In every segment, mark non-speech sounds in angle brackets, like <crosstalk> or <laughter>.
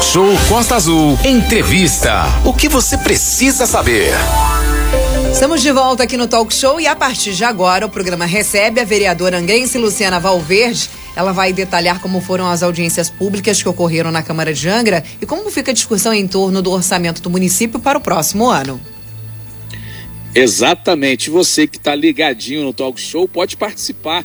Talk Show Costa Azul. Entrevista. O que você precisa saber? Estamos de volta aqui no Talk Show e a partir de agora o programa recebe a vereadora angrense Luciana Valverde. Ela vai detalhar como foram as audiências públicas que ocorreram na Câmara de Angra e como fica a discussão em torno do orçamento do município para o próximo ano. Exatamente. Você que está ligadinho no Talk Show pode participar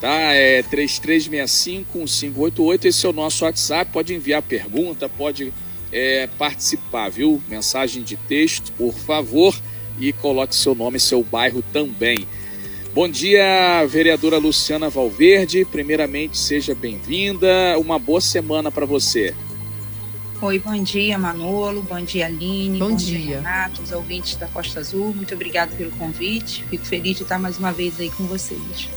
tá? É 3365-1588, esse é o nosso WhatsApp, pode enviar pergunta, pode é, participar, viu? Mensagem de texto, por favor, e coloque seu nome e seu bairro também. Bom dia, vereadora Luciana Valverde. Primeiramente, seja bem-vinda. Uma boa semana para você. Oi, bom dia, Manolo. Bom dia, Aline. Bom, bom dia. dia, Renato, os ouvintes da Costa Azul. Muito obrigado pelo convite. Fico feliz de estar mais uma vez aí com vocês.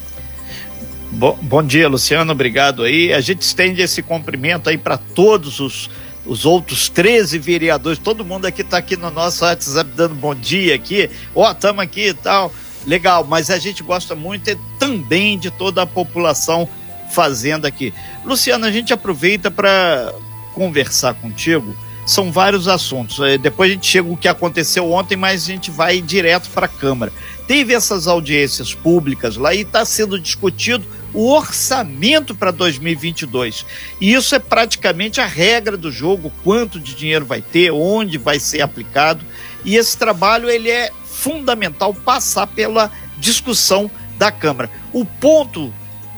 Bom, bom dia, Luciano, obrigado aí. A gente estende esse cumprimento aí para todos os, os outros 13 vereadores, todo mundo aqui está aqui no nosso WhatsApp dando bom dia aqui, ó, oh, estamos aqui e tal, legal, mas a gente gosta muito também de toda a população fazendo aqui. Luciano, a gente aproveita para conversar contigo, são vários assuntos, é, depois a gente chega o que aconteceu ontem, mas a gente vai direto para a Câmara. Teve essas audiências públicas lá e está sendo discutido o orçamento para 2022. E isso é praticamente a regra do jogo, quanto de dinheiro vai ter, onde vai ser aplicado. E esse trabalho ele é fundamental passar pela discussão da Câmara. O ponto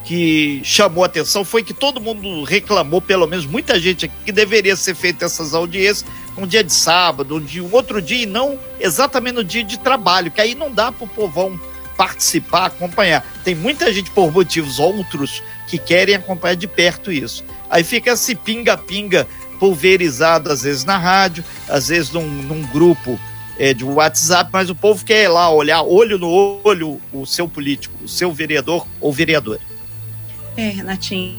que chamou atenção foi que todo mundo reclamou, pelo menos muita gente aqui, que deveria ser feita essas audiências um dia de sábado, um, dia, um outro dia, e não exatamente no dia de trabalho, que aí não dá para o povão participar, acompanhar. Tem muita gente por motivos outros que querem acompanhar de perto isso. Aí fica esse pinga-pinga pulverizado, às vezes na rádio, às vezes num, num grupo é, de WhatsApp, mas o povo quer ir lá olhar olho no olho o seu político, o seu vereador ou vereadora. É, Renatinho.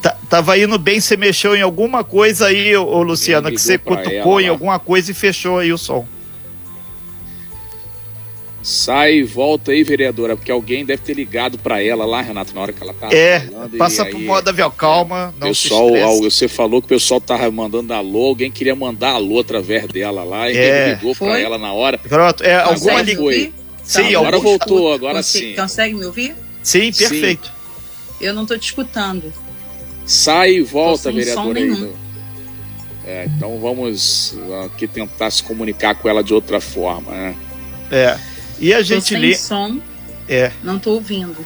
Tá, tava indo bem, você mexeu em alguma coisa aí, ô, Luciana, que você cutucou ela, em alguma coisa e fechou aí o som. Sai e volta aí, vereadora, porque alguém deve ter ligado para ela lá, Renato, na hora que ela tá É, falando, passa por modo avião, calma, não pessoal, Você falou que o pessoal tava mandando alô, alguém queria mandar alô através dela lá, e é. ligou para ela na hora. Pronto, é, alguma ligou. Sim, então, agora voltou, agora sim. Consegue me ouvir? Sim, perfeito. Sim. Eu não tô te escutando. Sai e volta, vereadora. Aí, é, então vamos aqui tentar se comunicar com ela de outra forma, né? É. E a gente lê. som. É. Não estou ouvindo.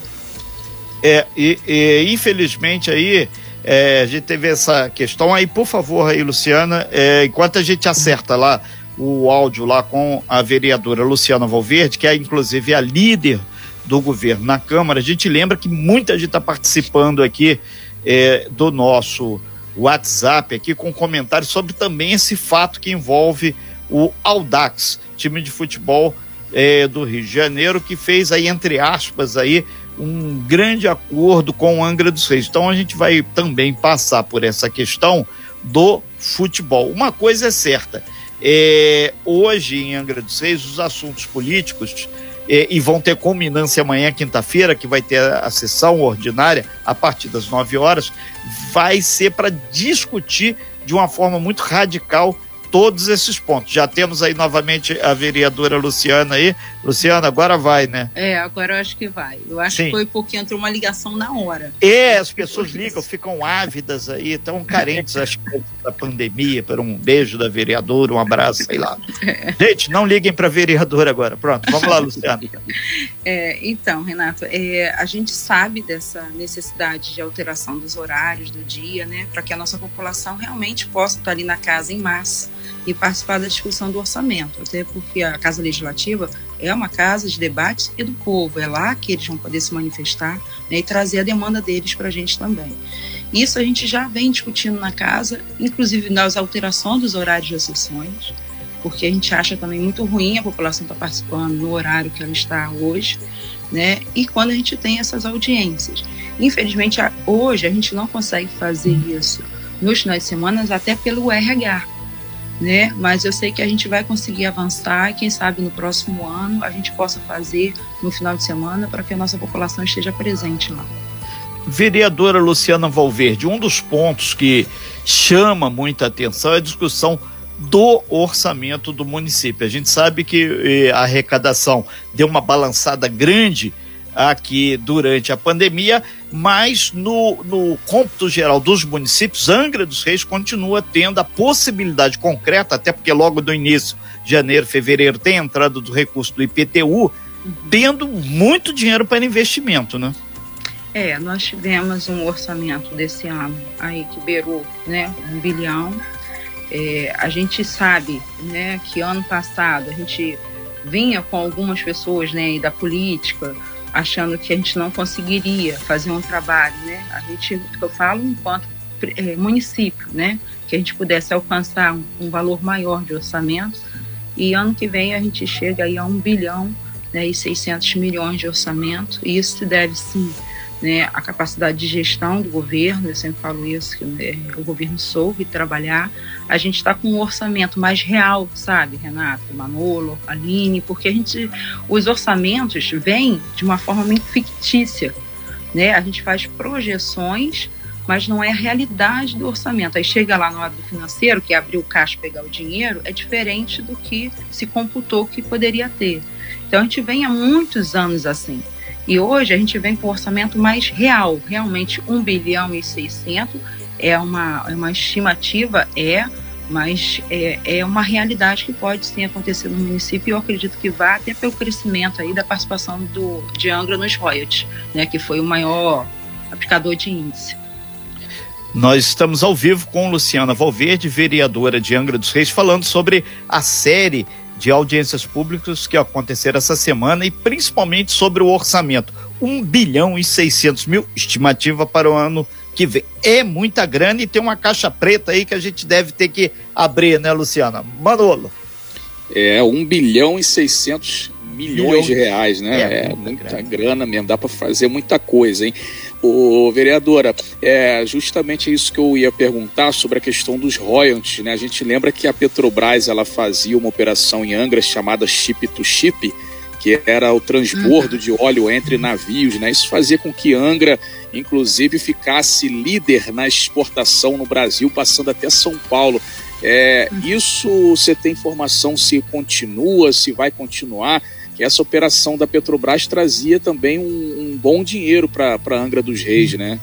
É, e, e infelizmente aí é, a gente teve essa questão aí, por favor, aí, Luciana, é, enquanto a gente acerta lá o áudio lá com a vereadora Luciana Valverde, que é inclusive a líder do governo na Câmara, a gente lembra que muita gente está participando aqui é, do nosso WhatsApp aqui com comentários sobre também esse fato que envolve o Audax, time de futebol é, do Rio de Janeiro, que fez aí, entre aspas, aí, um grande acordo com o Angra dos Reis. Então a gente vai também passar por essa questão do futebol. Uma coisa é certa, é, hoje em Angra dos Reis, os assuntos políticos e, e vão ter culminância amanhã, quinta-feira, que vai ter a, a sessão ordinária a partir das 9 horas, vai ser para discutir de uma forma muito radical todos esses pontos. Já temos aí novamente a vereadora Luciana aí. Luciana, agora vai, né? É, agora eu acho que vai. Eu acho Sim. que foi porque entrou uma ligação na hora. É, as pessoas ligam, ficam ávidas aí, tão carentes, acho que da pandemia, por um beijo da vereadora, um abraço, sei lá. É. <laughs> Gente, não liguem para a vereadora agora. Pronto, vamos lá, Luciana. <laughs> É, então, Renato, é, a gente sabe dessa necessidade de alteração dos horários do dia, né, para que a nossa população realmente possa estar ali na casa em massa e participar da discussão do orçamento, até porque a Casa Legislativa é uma casa de debate e do povo, é lá que eles vão poder se manifestar né, e trazer a demanda deles para a gente também. Isso a gente já vem discutindo na casa, inclusive nas alterações dos horários das sessões, porque a gente acha também muito ruim a população estar tá participando no horário que ela está hoje, né? E quando a gente tem essas audiências. Infelizmente, hoje a gente não consegue fazer isso nos finais de semana, até pelo RH, né? Mas eu sei que a gente vai conseguir avançar quem sabe no próximo ano a gente possa fazer no final de semana para que a nossa população esteja presente lá. Vereadora Luciana Valverde, um dos pontos que chama muita atenção é a discussão do orçamento do município. A gente sabe que eh, a arrecadação deu uma balançada grande aqui durante a pandemia, mas no, no cômputo geral dos municípios, Angra dos Reis continua tendo a possibilidade concreta, até porque logo do início, janeiro, fevereiro, tem a entrada do recurso do IPTU, tendo muito dinheiro para investimento, né? É, nós tivemos um orçamento desse ano aí que beirou né, um bilhão. É, a gente sabe né, que ano passado a gente vinha com algumas pessoas né, da política achando que a gente não conseguiria fazer um trabalho, né? A gente, eu falo enquanto é, município, né? Que a gente pudesse alcançar um, um, valor maior de orçamento e ano que vem a gente chega aí a um bilhão né, e 600 milhões de orçamento e isso se deve sim né, a capacidade de gestão do governo, eu sempre falo isso, que né, o governo soube trabalhar. A gente está com um orçamento mais real, sabe, Renato, Manolo, Aline, porque a gente, os orçamentos vêm de uma forma muito fictícia. Né? A gente faz projeções, mas não é a realidade do orçamento. Aí chega lá no lado do financeiro, que é abrir o caixa e pegar o dinheiro, é diferente do que se computou que poderia ter. Então a gente vem há muitos anos assim. E hoje a gente vem com um orçamento mais real, realmente 1 bilhão e 600 é uma, é uma estimativa, é, mas é, é uma realidade que pode sim acontecer no município e eu acredito que vai até pelo crescimento aí da participação do, de Angra nos royalties, né, que foi o maior aplicador de índice. Nós estamos ao vivo com Luciana Valverde, vereadora de Angra dos Reis, falando sobre a série de audiências públicas que aconteceram essa semana e principalmente sobre o orçamento. 1 bilhão e 600 mil, estimativa para o ano que vem. É muita grana e tem uma caixa preta aí que a gente deve ter que abrir, né, Luciana? Manolo. É, 1 bilhão e 600 milhões de reais, né? É, é muita, grana. grana mesmo, dá para fazer muita coisa, hein? Ô, vereadora, é justamente isso que eu ia perguntar sobre a questão dos royalties, né? A gente lembra que a Petrobras ela fazia uma operação em Angra chamada chip to chip, que era o transbordo uhum. de óleo entre navios, né? Isso fazia com que Angra, inclusive, ficasse líder na exportação no Brasil, passando até São Paulo. É, uhum. Isso você tem informação se continua, se vai continuar? Que essa operação da Petrobras trazia também um, um bom dinheiro para Angra dos Reis, né?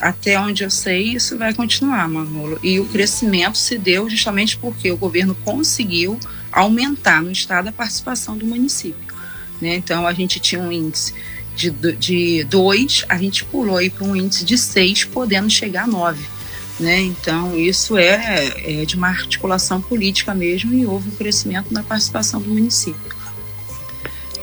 Até onde eu sei, isso vai continuar, Manolo. E o crescimento se deu justamente porque o governo conseguiu aumentar no estado a participação do município. Né? Então, a gente tinha um índice de 2, a gente pulou para um índice de 6, podendo chegar a 9. Né? Então, isso é, é de uma articulação política mesmo e houve um crescimento na participação do município.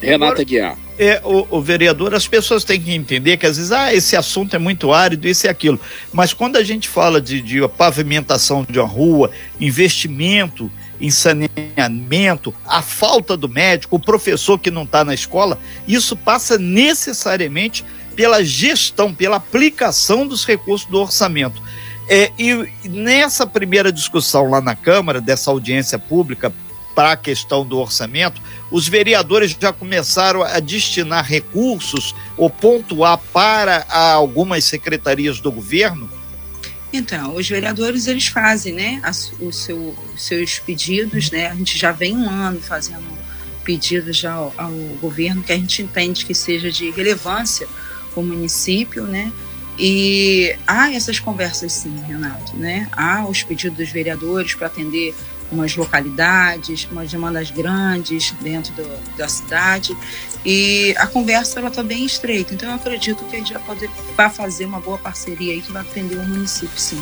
Renata Guiar. É, o, o, vereador, as pessoas têm que entender que às vezes, ah, esse assunto é muito árido, isso e aquilo. Mas quando a gente fala de, de pavimentação de uma rua, investimento em saneamento, a falta do médico, o professor que não está na escola, isso passa necessariamente pela gestão, pela aplicação dos recursos do orçamento. É, e nessa primeira discussão lá na Câmara, dessa audiência pública para a questão do orçamento, os vereadores já começaram a destinar recursos ou pontuar para algumas secretarias do governo? Então, os vereadores eles fazem, né, o seu, os seus pedidos, né? A gente já vem um ano fazendo pedidos já ao, ao governo que a gente entende que seja de relevância para o município, né? E há essas conversas sim, Renato, né? Há os pedidos dos vereadores para atender umas localidades, umas demandas grandes dentro do, da cidade. E a conversa está bem estreita. Então eu acredito que a gente vai, poder, vai fazer uma boa parceria aí que vai atender o município, sim.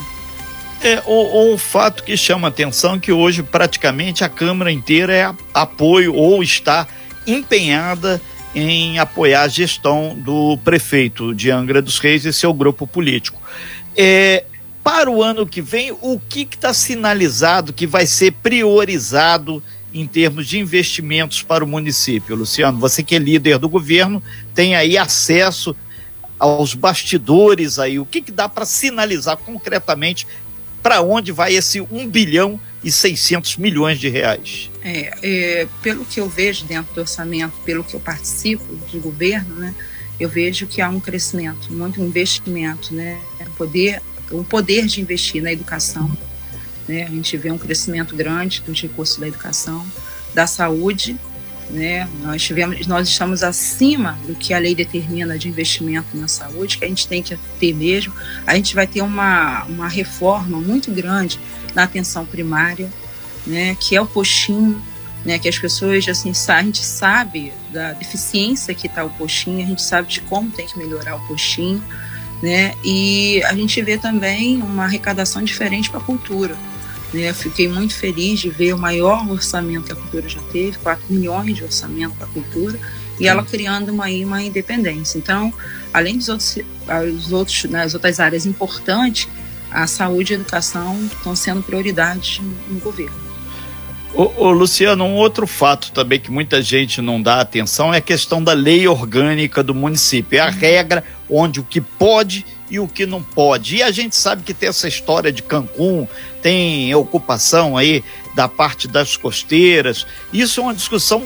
É, o, o fato que chama atenção é que hoje praticamente a Câmara inteira é apoio ou está empenhada em apoiar a gestão do prefeito de Angra dos Reis e seu grupo político. É, para o ano que vem, o que está sinalizado que vai ser priorizado em termos de investimentos para o município? Luciano, você que é líder do governo, tem aí acesso aos bastidores aí. O que, que dá para sinalizar concretamente para onde vai esse 1 bilhão e 600 milhões de reais? É, é, pelo que eu vejo dentro do orçamento, pelo que eu participo de governo, né? eu vejo que há um crescimento, muito investimento, né? Poder, o poder de investir na educação, né? A gente vê um crescimento grande dos recursos da educação, da saúde, né? Nós tivemos, nós estamos acima do que a lei determina de investimento na saúde, que a gente tem que ter mesmo. A gente vai ter uma, uma reforma muito grande na atenção primária, né? Que é o postinho, né? Que as pessoas assim, a gente sabe da deficiência que está o postinho, a gente sabe de como tem que melhorar o postinho, né? E a gente vê também uma arrecadação diferente para a cultura. Né? Fiquei muito feliz de ver o maior orçamento que a cultura já teve, 4 milhões de orçamento para a cultura, e ela criando uma, uma independência. Então, além dos outros, os outros, nas outras áreas importantes, a saúde e a educação estão sendo prioridades no governo. Ô, ô, Luciano, um outro fato também que muita gente não dá atenção é a questão da lei orgânica do município. É a regra onde o que pode e o que não pode. E a gente sabe que tem essa história de Cancún, tem ocupação aí da parte das costeiras. Isso é uma discussão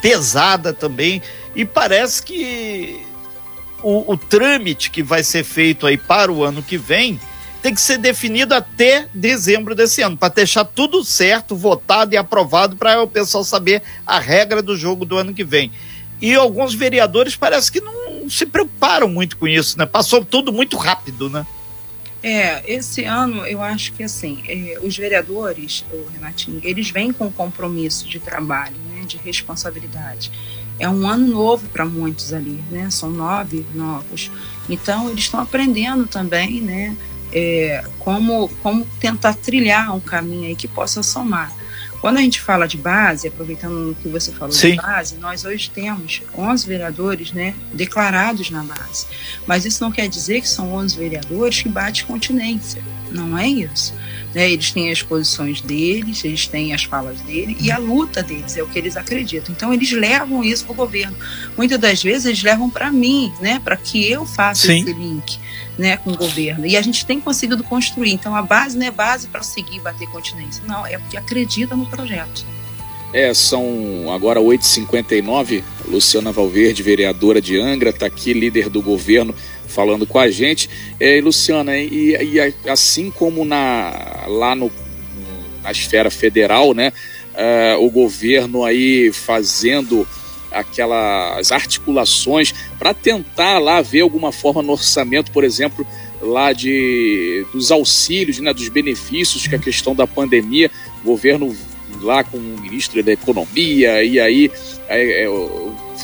pesada também e parece que o, o trâmite que vai ser feito aí para o ano que vem tem que ser definido até dezembro desse ano, para deixar tudo certo, votado e aprovado, para o pessoal saber a regra do jogo do ano que vem. E alguns vereadores parece que não se preocuparam muito com isso, né? Passou tudo muito rápido, né? É, esse ano eu acho que assim, é, os vereadores, o Renatinho, eles vêm com compromisso de trabalho, né, de responsabilidade. É um ano novo para muitos ali, né? São nove novos. Então eles estão aprendendo também, né? é, como, como tentar trilhar um caminho aí que possa somar. Quando a gente fala de base, aproveitando o que você falou Sim. de base, nós hoje temos 11 vereadores né, declarados na base. Mas isso não quer dizer que são 11 vereadores que bate continência. Não é isso. Né? Eles têm as posições deles, eles têm as falas deles e a luta deles, é o que eles acreditam. Então, eles levam isso para o governo. Muitas das vezes, eles levam para mim, né, para que eu faça Sim. esse link né, com o governo. E a gente tem conseguido construir. Então a base não é base para seguir bater continência. Não, é porque acredita no projeto. É, são agora 8h59. Luciana Valverde, vereadora de Angra, está aqui, líder do governo, falando com a gente. É, Luciana, e, e assim como na, lá no, na esfera federal, né, uh, o governo aí fazendo aquelas articulações para tentar lá ver alguma forma no orçamento, por exemplo, lá de dos auxílios, né, dos benefícios que a questão da pandemia, o governo lá com o ministro da Economia e aí é, é,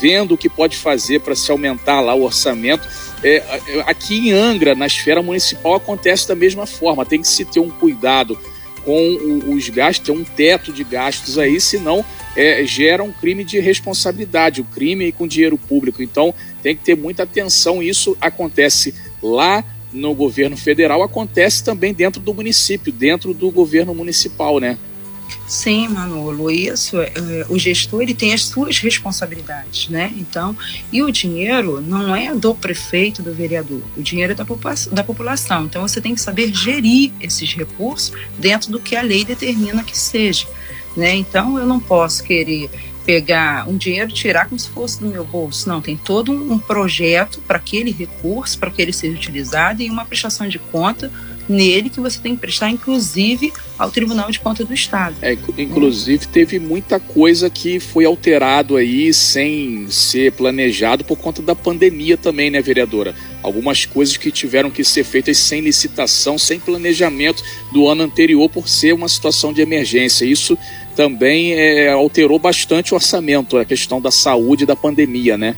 vendo o que pode fazer para se aumentar lá o orçamento. É, aqui em Angra, na esfera municipal, acontece da mesma forma. Tem que se ter um cuidado com os gastos, ter um teto de gastos aí, senão é, gera um crime de responsabilidade, o um crime com dinheiro público. Então tem que ter muita atenção. Isso acontece lá no governo federal, acontece também dentro do município, dentro do governo municipal, né? Sim, Manolo, isso, é, é, o gestor ele tem as suas responsabilidades, né? Então, e o dinheiro não é do prefeito, do vereador, o dinheiro é da, da população. Então, você tem que saber gerir esses recursos dentro do que a lei determina que seja, né? Então, eu não posso querer pegar um dinheiro e tirar como se fosse do meu bolso. Não, tem todo um projeto para aquele recurso, para que ele seja utilizado e uma prestação de conta nele que você tem que prestar, inclusive, ao Tribunal de Contas do Estado. É, inclusive, teve muita coisa que foi alterado aí sem ser planejado por conta da pandemia também, né, vereadora? Algumas coisas que tiveram que ser feitas sem licitação, sem planejamento do ano anterior, por ser uma situação de emergência. Isso também é, alterou bastante o orçamento, a questão da saúde e da pandemia, né?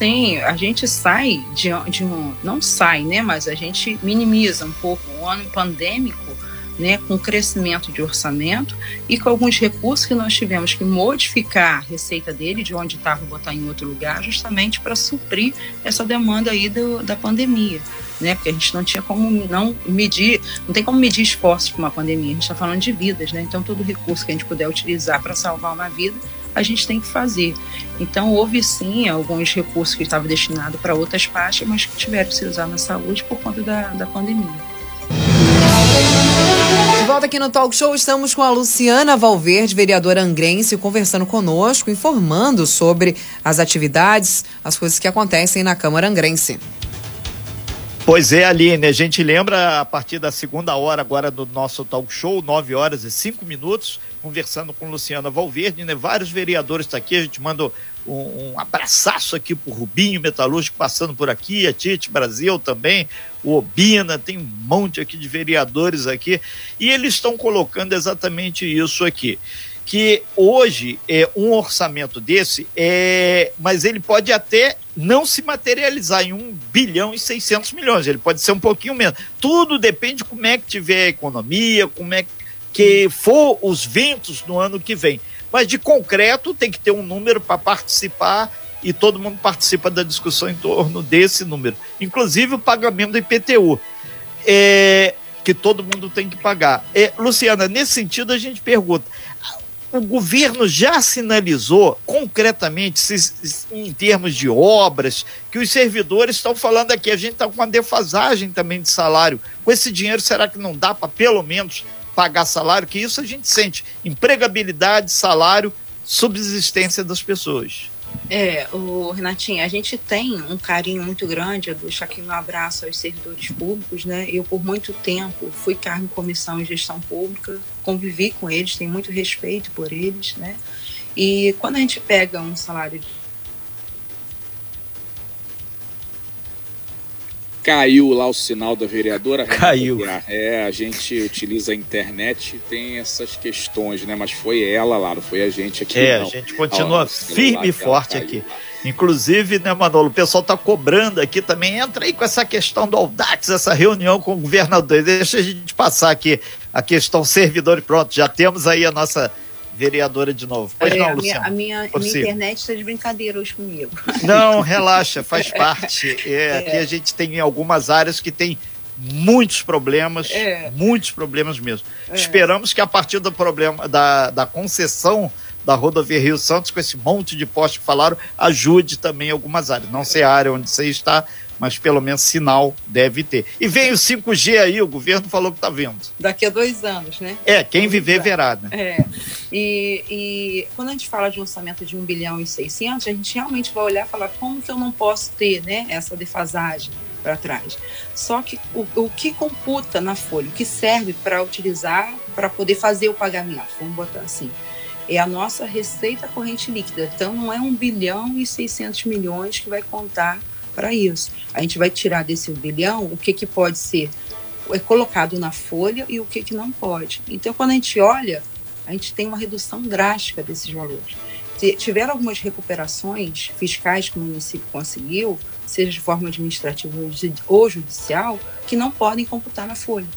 Tem, a gente sai de, de um, não sai, né, mas a gente minimiza um pouco o ano pandêmico, né, com crescimento de orçamento e com alguns recursos que nós tivemos que modificar a receita dele, de onde estava botar em outro lugar, justamente para suprir essa demanda aí do, da pandemia. Né, porque a gente não tinha como não medir, não tem como medir esforços para uma pandemia, a gente está falando de vidas, né? Então todo recurso que a gente puder utilizar para salvar uma vida, a gente tem que fazer. Então, houve sim alguns recursos que estavam destinados para outras partes, mas que tiveram que ser usados na saúde por conta da, da pandemia. volta aqui no Talk Show, estamos com a Luciana Valverde, vereadora angrense, conversando conosco, informando sobre as atividades, as coisas que acontecem na Câmara Angrense. Pois é, Aline, a gente lembra a partir da segunda hora agora do nosso talk show, 9 horas e 5 minutos, conversando com Luciana Valverde, né? Vários vereadores estão tá aqui, a gente manda um, um abraçaço aqui pro Rubinho Metalúrgico passando por aqui, a Tite Brasil também, o Obina, tem um monte aqui de vereadores aqui, e eles estão colocando exatamente isso aqui que hoje é um orçamento desse é, mas ele pode até não se materializar em 1 bilhão e 600 milhões, ele pode ser um pouquinho menos. Tudo depende de como é que tiver a economia, como é que for os ventos no ano que vem. Mas de concreto tem que ter um número para participar e todo mundo participa da discussão em torno desse número, inclusive o pagamento do IPTU. É, que todo mundo tem que pagar. É, Luciana, nesse sentido a gente pergunta: o governo já sinalizou concretamente, em termos de obras, que os servidores estão falando aqui, a gente está com uma defasagem também de salário. Com esse dinheiro, será que não dá para pelo menos pagar salário? Que isso a gente sente. Empregabilidade, salário, subsistência das pessoas. É, o Renatinho, a gente tem um carinho muito grande, aqui um abraço aos servidores públicos, né? Eu, por muito tempo, fui cargo em comissão em gestão pública, convivi com eles, tenho muito respeito por eles, né? E quando a gente pega um salário Caiu lá o sinal da vereadora. Caiu. É, a gente utiliza a internet tem essas questões, né? Mas foi ela lá, não foi a gente aqui. É, não. a gente continua firme e forte aqui. Inclusive, né, Manolo, o pessoal está cobrando aqui também. Entra aí com essa questão do Audax, essa reunião com o governador. Deixa a gente passar aqui a questão servidor e pronto. Já temos aí a nossa vereadora de novo. Pois é, não, a minha, a minha, minha internet está de brincadeira hoje comigo. Não, relaxa, faz <laughs> parte. É, é. Aqui a gente tem algumas áreas que tem muitos problemas, é. muitos problemas mesmo. É. Esperamos que a partir do problema da, da concessão da rodovia Rio Santos, com esse monte de postos que falaram, ajude também algumas áreas. Não sei a área onde você está, mas pelo menos sinal deve ter. E vem o 5G aí, o governo falou que está vendo. Daqui a dois anos, né? É, quem viver verá, né? É. E, e, quando a gente fala de um orçamento de 1 bilhão e 600, a gente realmente vai olhar e falar como que eu não posso ter né, essa defasagem para trás. Só que o, o que computa na folha, o que serve para utilizar, para poder fazer o pagamento, vamos botar assim, é a nossa receita corrente líquida. Então, não é 1 bilhão e 600 milhões que vai contar para isso. A gente vai tirar desse bilhão o que, que pode ser é colocado na folha e o que, que não pode. Então, quando a gente olha, a gente tem uma redução drástica desses valores. Tiveram algumas recuperações fiscais que o município conseguiu, seja de forma administrativa ou judicial, que não podem computar na folha.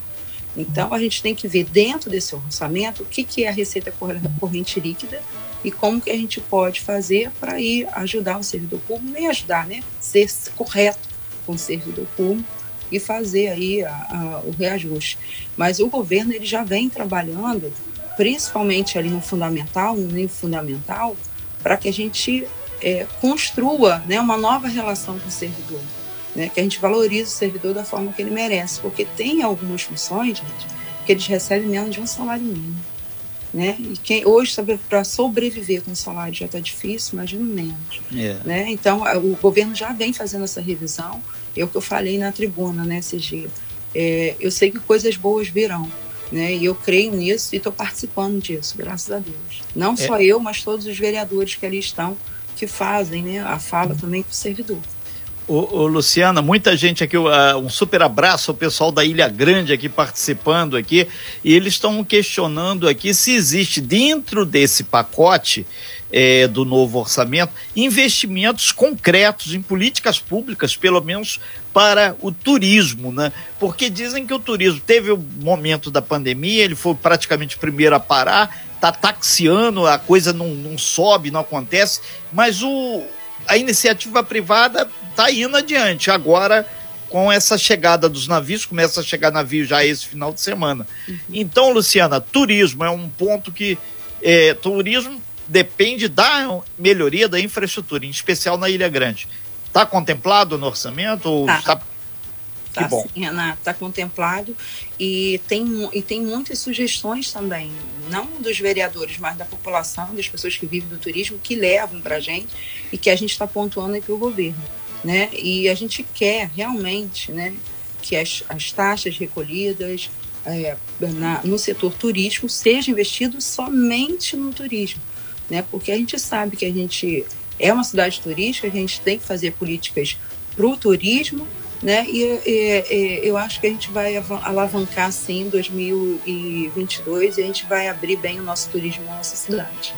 Então, a gente tem que ver dentro desse orçamento o que, que é a receita corrente líquida e como que a gente pode fazer para ir ajudar o servidor público, nem ajudar, né? Ser correto com o servidor público e fazer aí a, a, o reajuste. Mas o governo ele já vem trabalhando, principalmente ali no fundamental, no nível fundamental, para que a gente é, construa né, uma nova relação com o servidor, né, que a gente valorize o servidor da forma que ele merece, porque tem algumas funções, gente, que eles recebem menos de um salário mínimo. Né? E quem hoje para sobreviver com o salário já está difícil, imagina menos. Yeah. É. Né? Então o governo já vem fazendo essa revisão. É o que eu falei na tribuna, né, esse dia. É, eu sei que coisas boas virão, né? E eu creio nisso e estou participando disso, graças a Deus. Não é. só eu, mas todos os vereadores que ali estão que fazem, né, a fala também com o servidor. Ô, ô, Luciana, muita gente aqui, uh, um super abraço ao pessoal da Ilha Grande aqui participando aqui, e eles estão questionando aqui se existe dentro desse pacote é, do novo orçamento investimentos concretos em políticas públicas, pelo menos para o turismo, né? Porque dizem que o turismo teve o momento da pandemia, ele foi praticamente o primeiro a parar, está taxiando, a coisa não, não sobe, não acontece, mas o, a iniciativa privada está indo adiante. Agora, com essa chegada dos navios, começa a chegar navio já esse final de semana. Uhum. Então, Luciana, turismo é um ponto que. É, turismo depende da melhoria da infraestrutura, em especial na Ilha Grande. Está contemplado no orçamento? Ou tá. está... Tá, sim, Renato, está contemplado e tem, e tem muitas sugestões também, não dos vereadores, mas da população, das pessoas que vivem do turismo, que levam para a gente e que a gente está pontuando aí para o governo. Né? E a gente quer realmente né, que as, as taxas recolhidas é, na, no setor turístico sejam investidas somente no turismo. Né? Porque a gente sabe que a gente é uma cidade turística, a gente tem que fazer políticas para o turismo, né? E, e, e, eu acho que a gente vai alavancar sim em 2022 e a gente vai abrir bem o nosso turismo na nossa cidade.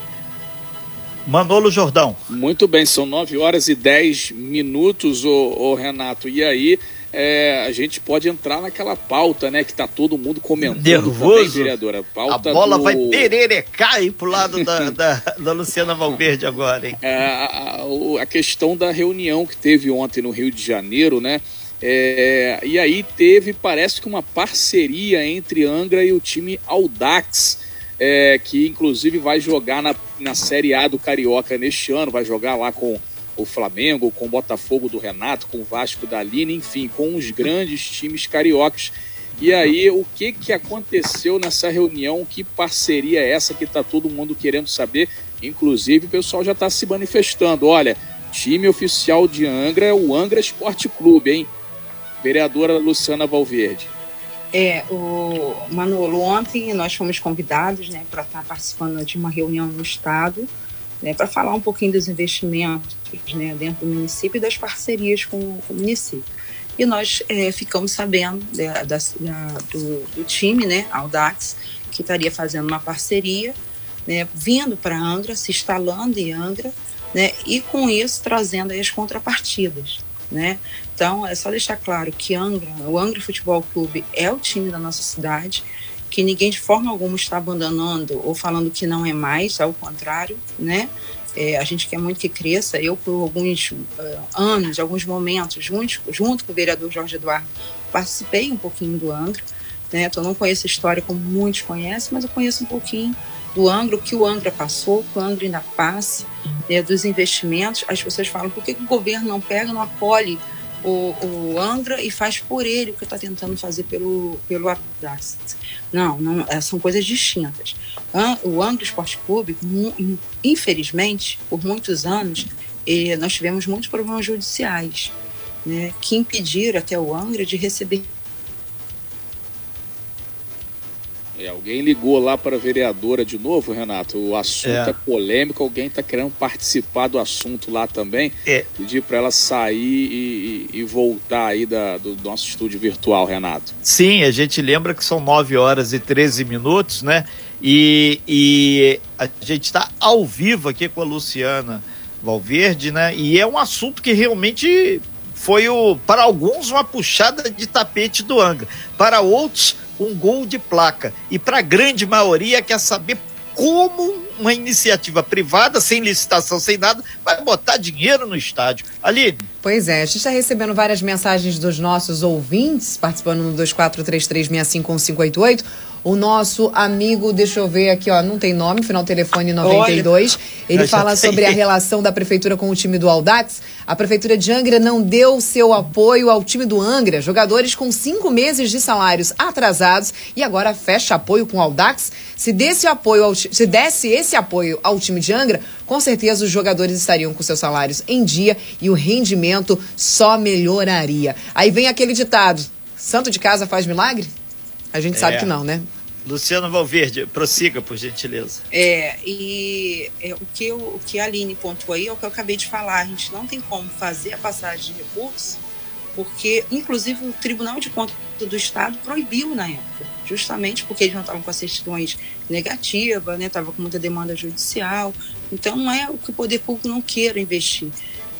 Manolo Jordão. Muito bem, são 9 horas e 10 minutos, ô, ô Renato. E aí, é, a gente pode entrar naquela pauta, né? Que tá todo mundo comentando Nervoso. Também, vereadora. Pauta a bola do... vai pererecar aí pro lado da, da, da, Luciana Valverde agora, hein? É, a, a, questão da reunião que teve ontem no Rio de Janeiro, né? É, e aí teve, parece que uma parceria entre Angra e o time Audax, é, que inclusive vai jogar na, na Série A do Carioca neste ano, vai jogar lá com o Flamengo, com o Botafogo do Renato, com o Vasco da Lina, enfim, com os grandes times cariocas. E aí, o que, que aconteceu nessa reunião? Que parceria é essa que está todo mundo querendo saber? Inclusive, o pessoal já está se manifestando. Olha, time oficial de Angra é o Angra Esporte Clube, hein? Vereadora Luciana Valverde. É, o Manolo, ontem nós fomos convidados né, para estar tá participando de uma reunião no Estado né, para falar um pouquinho dos investimentos né, dentro do município e das parcerias com, com o município. E nós é, ficamos sabendo da, da, da, do, do, time, né, Audax, que estaria fazendo uma parceria, né, vindo para Angra, se instalando em Angra, né, e com isso trazendo as contrapartidas. Né? Então, é só deixar claro que Angra, o Angra Futebol Clube é o time da nossa cidade, que ninguém de forma alguma está abandonando ou falando que não é mais, ao contrário, né? É, a gente quer muito que cresça. Eu, por alguns uh, anos, alguns momentos, junto, junto com o vereador Jorge Eduardo, participei um pouquinho do Angra. Né? Então, não conheço a história como muitos conhecem, mas eu conheço um pouquinho do Angra, o que o Angra passou, que o Angra ainda passa, né, dos investimentos. As pessoas falam, por que, que o governo não pega, não acolhe o, o Angra e faz por ele o que está tentando fazer pelo, pelo Audacity. Não, não, é, são coisas distintas. O Angra Esporte Clube, infelizmente, por muitos anos, nós tivemos muitos problemas judiciais né, que impediram até o Angra de receber É, alguém ligou lá para a vereadora de novo, Renato. O assunto é, é polêmico, alguém está querendo participar do assunto lá também. É. Pedir para ela sair e, e, e, voltar aí da, do nosso estúdio virtual, Renato. Sim, a gente lembra que são 9 horas e 13 minutos, né? E, e a gente está ao vivo aqui com a Luciana Valverde, né? E é um assunto que realmente foi o, para alguns uma puxada de tapete do Angra, para outros um gol de placa. E para a grande maioria quer saber como uma iniciativa privada, sem licitação, sem nada, vai botar dinheiro no estádio. Aline. Pois é, a gente está recebendo várias mensagens dos nossos ouvintes, participando no 2433651588. O nosso amigo, deixa eu ver aqui, ó, não tem nome, final telefone 92. Olha, ele fala sobre a relação da prefeitura com o time do Aldax. A prefeitura de Angra não deu seu apoio ao time do Angra, jogadores com cinco meses de salários atrasados e agora fecha apoio com o Aldax. Se desse apoio ao, se desse esse apoio ao time de Angra, com certeza os jogadores estariam com seus salários em dia e o rendimento só melhoraria. Aí vem aquele ditado: santo de casa faz milagre? A gente é. sabe que não, né? Luciano Valverde, prossiga, por gentileza. É, e é, o, que eu, o que a Aline pontuou aí é o que eu acabei de falar. A gente não tem como fazer a passagem de recursos, porque, inclusive, o Tribunal de Contas do Estado proibiu na época, justamente porque eles não estavam com as certidões negativas, né? Com muita demanda judicial. Então, não é o que o poder público não queira investir.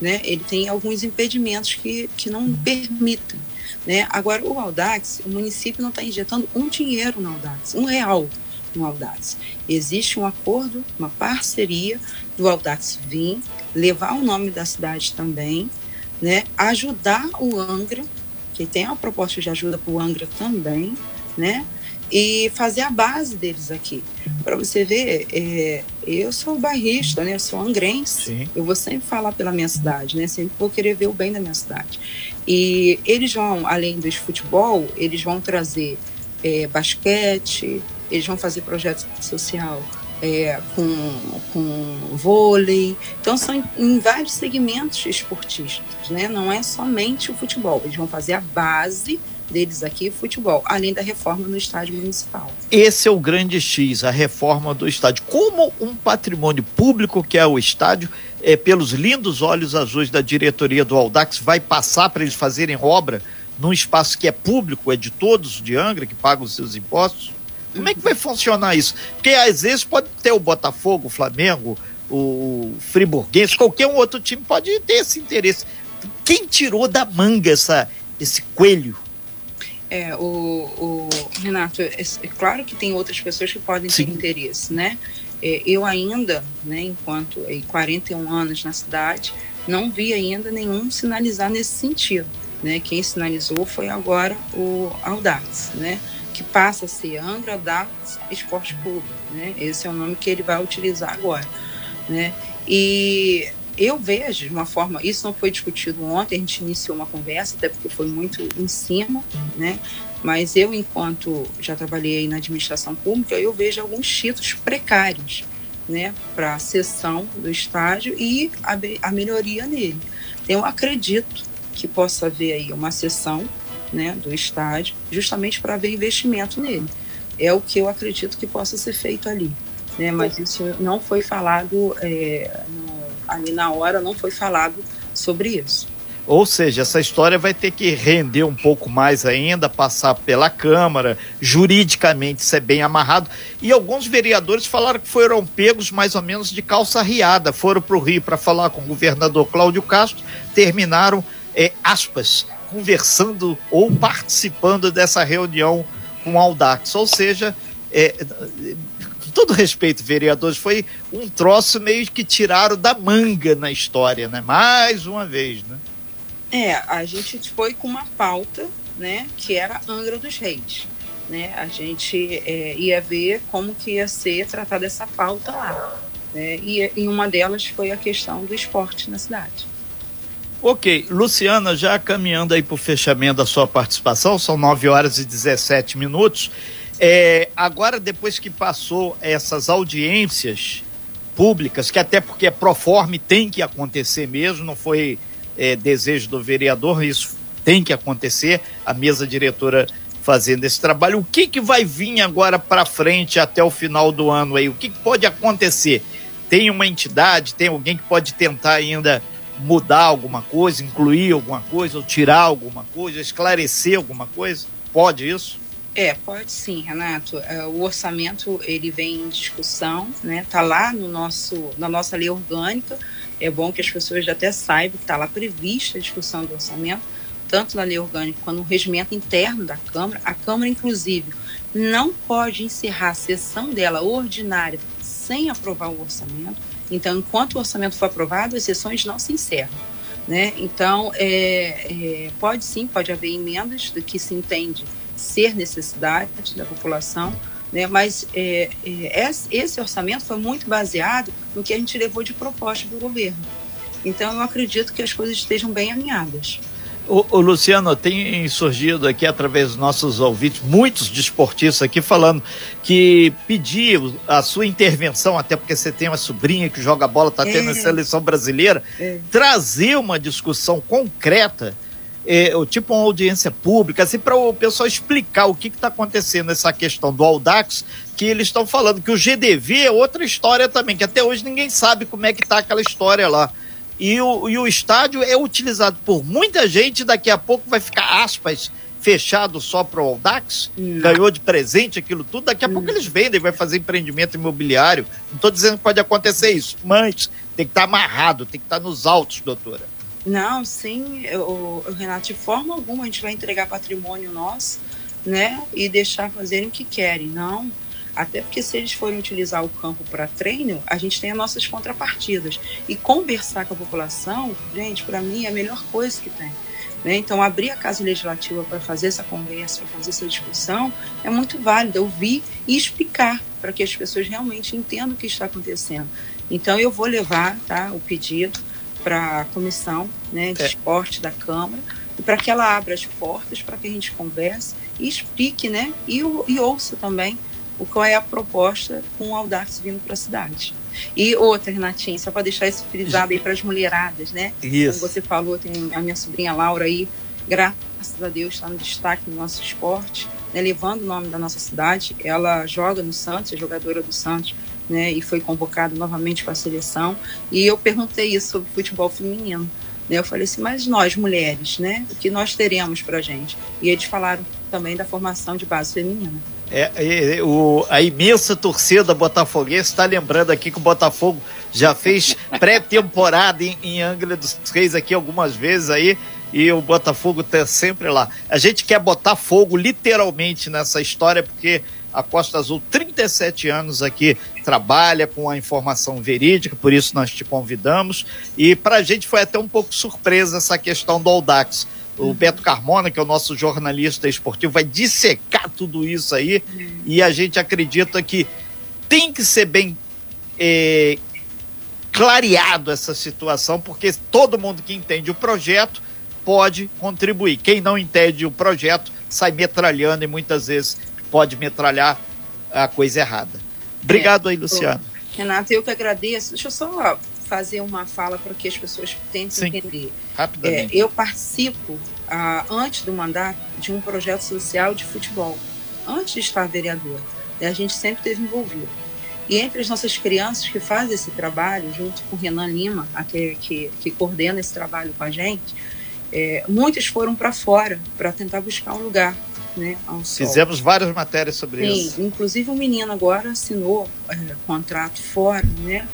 Né? Ele tem alguns impedimentos que, que não permitem. Né? Agora, o Audax, o município não está injetando um dinheiro no Audax, um real no Audax. Existe um acordo, uma parceria do Audax vir, levar o nome da cidade também, né? ajudar o Angra, que tem uma proposta de ajuda para o Angra também, né? E fazer a base deles aqui. Para você ver, é, Eu sou bairrista, né? Eu sou angrense. Sim. Eu vou sempre falar pela minha cidade, né? Sempre vou querer ver o bem da minha cidade. E eles vão, além dos futebol, eles vão trazer é, basquete, eles vão fazer projeto social é, com, com vôlei. Então, são em, em, vários segmentos esportistas, né? Não é somente o futebol. Eles vão fazer a base deles aqui, futebol, além da reforma no estádio municipal. Esse é o grande X, a reforma do estádio. Como um patrimônio público que é o estádio, é, pelos lindos olhos azuis da diretoria do Aldax, vai passar para eles fazerem obra num espaço que é público, é de todos de Angra, que pagam os seus impostos? Como é que vai funcionar isso? Porque às vezes pode ter o Botafogo, o Flamengo, o Friburguense, qualquer um outro time pode ter esse interesse. Quem tirou da manga essa, esse coelho? É, o, o Renato, é, é, claro que tem outras pessoas que podem Sim. ter interesse, né? É, eu ainda, né, enquanto em 41 anos na cidade, não vi ainda nenhum sinalizar nesse sentido. Né? Quem sinalizou foi agora o Audax, né? que passa a ser Angra Audax Esporte Clube. Né? Esse é o nome que ele vai utilizar agora. Né? E eu vejo de uma forma, isso não foi discutido ontem, a gente iniciou uma conversa, até porque foi muito em cima, né? Mas eu, enquanto já trabalhei na administração pública, eu vejo alguns títulos precários, né, para a sessão do estádio e a, a melhoria nele. Então, eu acredito que possa haver aí uma sessão, né, do estádio, justamente para haver investimento nele. É o que eu acredito que possa ser feito ali, né? Mas isso não foi falado é, ali na hora não foi falado sobre isso. Ou seja, essa história vai ter que render um pouco mais ainda, passar pela Câmara, juridicamente ser bem amarrado. E alguns vereadores falaram que foram pegos mais ou menos de calça riada, foram para o Rio para falar com o governador Cláudio Castro, terminaram, é, aspas, conversando ou participando dessa reunião com o Aldax. Ou seja, é, todo respeito, vereadores, foi um troço meio que tiraram da manga na história, né? Mais uma vez, né? É, a gente foi com uma pauta, né, que era Angra dos Reis. Né? A gente é, ia ver como que ia ser tratada essa pauta lá. Né? E, e uma delas foi a questão do esporte na cidade. Ok, Luciana, já caminhando aí para o fechamento da sua participação, são 9 horas e 17 minutos. É, agora, depois que passou essas audiências públicas, que até porque é proforme tem que acontecer mesmo, não foi é, desejo do vereador, isso tem que acontecer, a mesa diretora fazendo esse trabalho. O que, que vai vir agora para frente até o final do ano aí? O que, que pode acontecer? Tem uma entidade, tem alguém que pode tentar ainda mudar alguma coisa, incluir alguma coisa, ou tirar alguma coisa, esclarecer alguma coisa? Pode isso? É, pode sim, Renato. É, o orçamento ele vem em discussão, né? Tá lá no nosso, na nossa lei orgânica. É bom que as pessoas até saibam que está lá prevista a discussão do orçamento, tanto na lei orgânica quanto no regimento interno da Câmara. A Câmara, inclusive, não pode encerrar a sessão dela ordinária sem aprovar o orçamento. Então, enquanto o orçamento for aprovado, as sessões não se encerram. Né? Então, é, é, pode sim, pode haver emendas do que se entende ser necessidade da população, né? mas é, é, esse orçamento foi muito baseado no que a gente levou de proposta do governo. Então, eu acredito que as coisas estejam bem alinhadas. O, o, Luciano, tem surgido aqui através dos nossos ouvintes, muitos desportistas aqui falando que pediu a sua intervenção, até porque você tem uma sobrinha que joga bola, está tendo é. a seleção brasileira, é. trazer uma discussão concreta é, tipo uma audiência pública, assim, para o pessoal explicar o que está acontecendo nessa questão do Audax, que eles estão falando que o GDV é outra história também, que até hoje ninguém sabe como é que está aquela história lá. E o, e o estádio é utilizado por muita gente, daqui a pouco vai ficar, aspas, fechado só para o Audax, Não. ganhou de presente aquilo tudo, daqui a pouco eles vendem, vai fazer empreendimento imobiliário. Não estou dizendo que pode acontecer isso, mas tem que estar tá amarrado, tem que estar tá nos autos, doutora. Não, sim, o, Renato, de forma alguma a gente vai entregar patrimônio nosso, né, e deixar fazerem o que querem. Não, até porque se eles forem utilizar o campo para treino, a gente tem as nossas contrapartidas. E conversar com a população, gente, para mim é a melhor coisa que tem. Né? Então, abrir a Casa Legislativa para fazer essa conversa, para fazer essa discussão, é muito válido. Ouvir e explicar para que as pessoas realmente entendam o que está acontecendo. Então eu vou levar tá, o pedido para a comissão né, de é. esporte da Câmara e para que ela abra as portas para que a gente converse e explique, né, e, e ouça também o qual é a proposta com o Audax vindo para a cidade. E outra, Renatinha, só para deixar isso frisado aí para as mulheradas, né? Isso. Como você falou, tem a minha sobrinha Laura aí, graças a Deus, está no destaque no nosso esporte, né, levando o nome da nossa cidade. Ela joga no Santos, é jogadora do Santos, né, e foi convocada novamente para a seleção. E eu perguntei isso sobre futebol feminino. Né, eu falei assim, mas nós, mulheres, né, o que nós teremos para gente? E eles falaram também da formação de base feminina. É, é, o, a imensa torcida botafoguense está lembrando aqui que o Botafogo já fez <laughs> pré-temporada em, em Angra dos Reis aqui algumas vezes aí e o Botafogo está sempre lá. A gente quer botar fogo literalmente nessa história porque a Costa Azul, 37 anos aqui, trabalha com a informação verídica, por isso nós te convidamos. E para a gente foi até um pouco surpresa essa questão do Audax o Beto Carmona, que é o nosso jornalista esportivo, vai dissecar tudo isso aí. Uhum. E a gente acredita que tem que ser bem é, clareado essa situação, porque todo mundo que entende o projeto pode contribuir. Quem não entende o projeto sai metralhando e muitas vezes pode metralhar a coisa errada. Obrigado é, aí, Luciano. Renato, eu que agradeço. Deixa eu só fazer uma fala para que as pessoas tentem Sim, entender. Rapidamente. É, eu participo, ah, antes do mandato, de um projeto social de futebol. Antes de estar vereador. A gente sempre esteve envolvido. E entre as nossas crianças que fazem esse trabalho, junto com o Renan Lima, que, que, que coordena esse trabalho com a gente, é, muitas foram para fora para tentar buscar um lugar. Né, Fizemos várias matérias sobre Sim, isso. Inclusive o menino agora assinou é, contrato fora, né?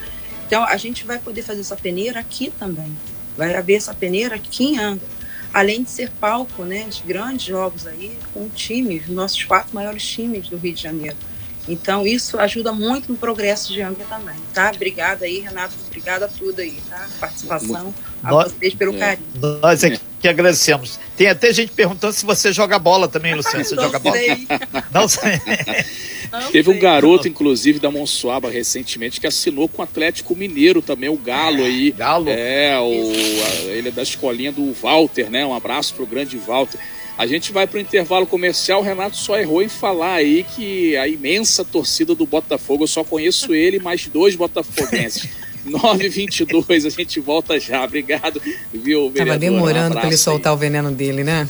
Então, a gente vai poder fazer essa peneira aqui também. Vai haver essa peneira aqui em Angra. Além de ser palco né, de grandes jogos aí, com times, nossos quatro maiores times do Rio de Janeiro. Então, isso ajuda muito no progresso de Angra também, tá? Obrigada aí, Renato. Obrigada a tudo aí, tá? Participação, a nós, vocês pelo é, carinho. Nós é <laughs> que agradecemos. Tem até gente perguntando se você joga bola também, Luciano. Você joga sei. bola? <laughs> Não sei. Teve um garoto, inclusive, da Monsuaba recentemente, que assinou com o Atlético Mineiro também, o Galo aí. Galo? É, o, a, ele é da escolinha do Walter, né? Um abraço pro grande Walter. A gente vai para o intervalo comercial. O Renato só errou em falar aí que a imensa torcida do Botafogo, eu só conheço ele mais dois botafoguenses. <laughs> 922, a gente volta já. Obrigado, viu, vereador? Tava demorando um para ele soltar aí. o veneno dele, né?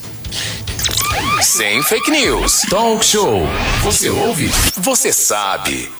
Sem fake news. Talk show. Você ouve? Você sabe.